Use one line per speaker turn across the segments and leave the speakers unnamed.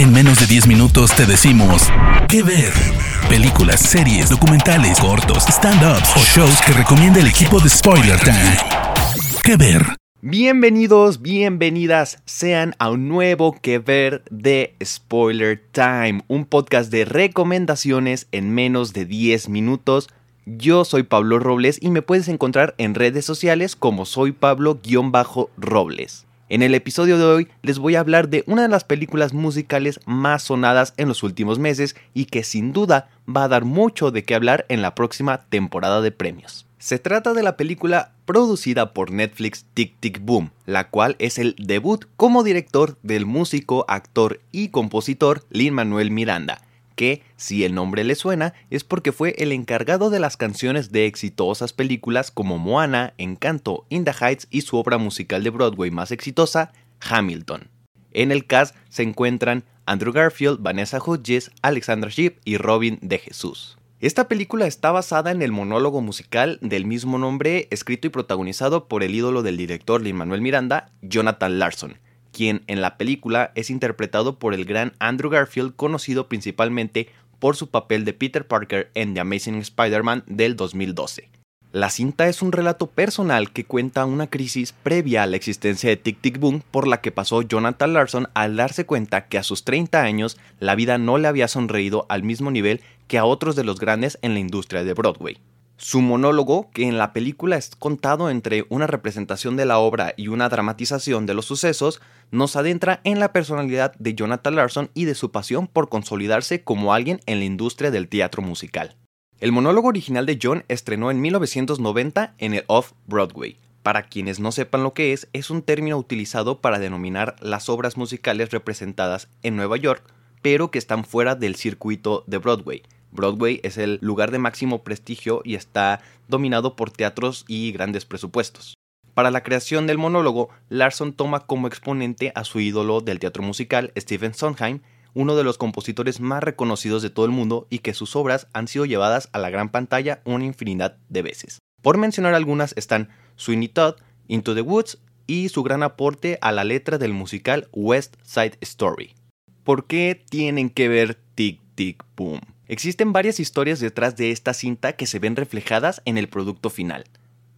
En menos de 10 minutos te decimos qué ver. Películas, series, documentales, cortos, stand-ups o shows que recomienda el equipo de Spoiler Time. ¿Qué ver?
Bienvenidos, bienvenidas sean a un nuevo que ver de Spoiler Time, un podcast de recomendaciones en menos de 10 minutos. Yo soy Pablo Robles y me puedes encontrar en redes sociales como soy Pablo-Robles. En el episodio de hoy les voy a hablar de una de las películas musicales más sonadas en los últimos meses y que sin duda va a dar mucho de qué hablar en la próxima temporada de premios. Se trata de la película producida por Netflix Tic Tic Boom, la cual es el debut como director del músico, actor y compositor Lin Manuel Miranda, que, si el nombre le suena, es porque fue el encargado de las canciones de exitosas películas como Moana, Encanto, In the Heights y su obra musical de Broadway más exitosa, Hamilton. En el cast se encuentran Andrew Garfield, Vanessa Hudgens, Alexandra Shipp y Robin de Jesús. Esta película está basada en el monólogo musical del mismo nombre, escrito y protagonizado por el ídolo del director Lin Manuel Miranda, Jonathan Larson, quien en la película es interpretado por el gran Andrew Garfield, conocido principalmente por su papel de Peter Parker en The Amazing Spider-Man del 2012. La cinta es un relato personal que cuenta una crisis previa a la existencia de Tic Tic Boom por la que pasó Jonathan Larson al darse cuenta que a sus 30 años la vida no le había sonreído al mismo nivel que a otros de los grandes en la industria de Broadway. Su monólogo, que en la película es contado entre una representación de la obra y una dramatización de los sucesos, nos adentra en la personalidad de Jonathan Larson y de su pasión por consolidarse como alguien en la industria del teatro musical. El monólogo original de John estrenó en 1990 en el Off-Broadway. Para quienes no sepan lo que es, es un término utilizado para denominar las obras musicales representadas en Nueva York, pero que están fuera del circuito de Broadway. Broadway es el lugar de máximo prestigio y está dominado por teatros y grandes presupuestos. Para la creación del monólogo, Larson toma como exponente a su ídolo del teatro musical, Stephen Sondheim, uno de los compositores más reconocidos de todo el mundo y que sus obras han sido llevadas a la gran pantalla una infinidad de veces. Por mencionar algunas están Sweeney Todd, Into the Woods y su gran aporte a la letra del musical West Side Story. ¿Por qué tienen que ver Tic Tic Boom? Existen varias historias detrás de esta cinta que se ven reflejadas en el producto final.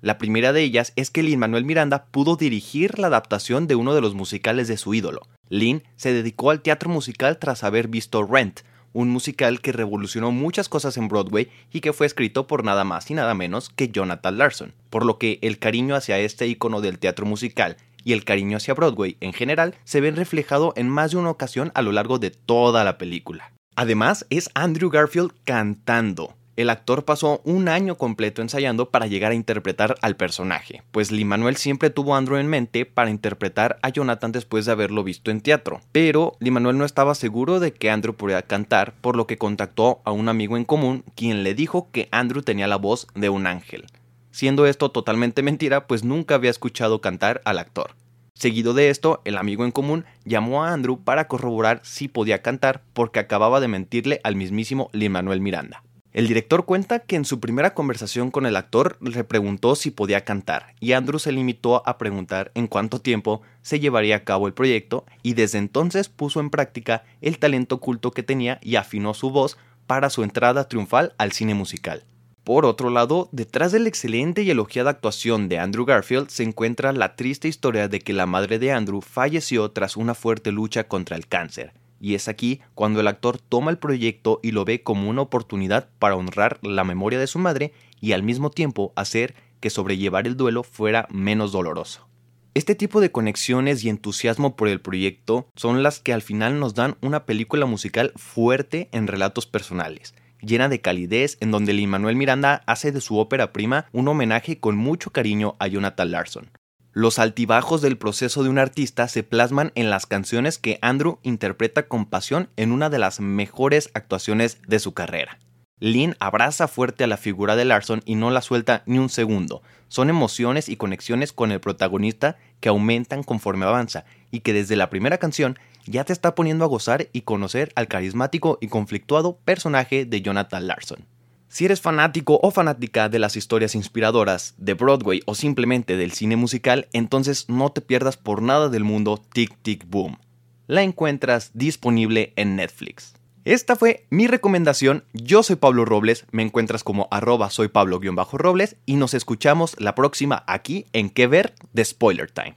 La primera de ellas es que Lin Manuel Miranda pudo dirigir la adaptación de uno de los musicales de su ídolo. Lin se dedicó al teatro musical tras haber visto Rent, un musical que revolucionó muchas cosas en Broadway y que fue escrito por nada más y nada menos que Jonathan Larson, por lo que el cariño hacia este icono del teatro musical y el cariño hacia Broadway en general se ven reflejado en más de una ocasión a lo largo de toda la película. Además, es Andrew Garfield cantando. El actor pasó un año completo ensayando para llegar a interpretar al personaje, pues Lee Manuel siempre tuvo a Andrew en mente para interpretar a Jonathan después de haberlo visto en teatro. Pero Lee Manuel no estaba seguro de que Andrew podía cantar, por lo que contactó a un amigo en común, quien le dijo que Andrew tenía la voz de un ángel. Siendo esto totalmente mentira, pues nunca había escuchado cantar al actor. Seguido de esto, el amigo en común llamó a Andrew para corroborar si podía cantar porque acababa de mentirle al mismísimo Lin Manuel Miranda. El director cuenta que en su primera conversación con el actor le preguntó si podía cantar y Andrew se limitó a preguntar en cuánto tiempo se llevaría a cabo el proyecto y desde entonces puso en práctica el talento oculto que tenía y afinó su voz para su entrada triunfal al cine musical. Por otro lado, detrás de la excelente y elogiada actuación de Andrew Garfield se encuentra la triste historia de que la madre de Andrew falleció tras una fuerte lucha contra el cáncer, y es aquí cuando el actor toma el proyecto y lo ve como una oportunidad para honrar la memoria de su madre y al mismo tiempo hacer que sobrellevar el duelo fuera menos doloroso. Este tipo de conexiones y entusiasmo por el proyecto son las que al final nos dan una película musical fuerte en relatos personales, llena de calidez, en donde Lin Manuel Miranda hace de su ópera prima un homenaje con mucho cariño a Jonathan Larson. Los altibajos del proceso de un artista se plasman en las canciones que Andrew interpreta con pasión en una de las mejores actuaciones de su carrera. Lin abraza fuerte a la figura de Larson y no la suelta ni un segundo. Son emociones y conexiones con el protagonista que aumentan conforme avanza y que desde la primera canción ya te está poniendo a gozar y conocer al carismático y conflictuado personaje de Jonathan Larson. Si eres fanático o fanática de las historias inspiradoras de Broadway o simplemente del cine musical, entonces no te pierdas por nada del mundo Tic Tic Boom. la encuentras disponible en Netflix. Esta fue mi recomendación. Yo soy Pablo Robles, me encuentras como arroba soy Pablo-Robles y nos escuchamos la próxima aquí en Que Ver de Spoiler Time.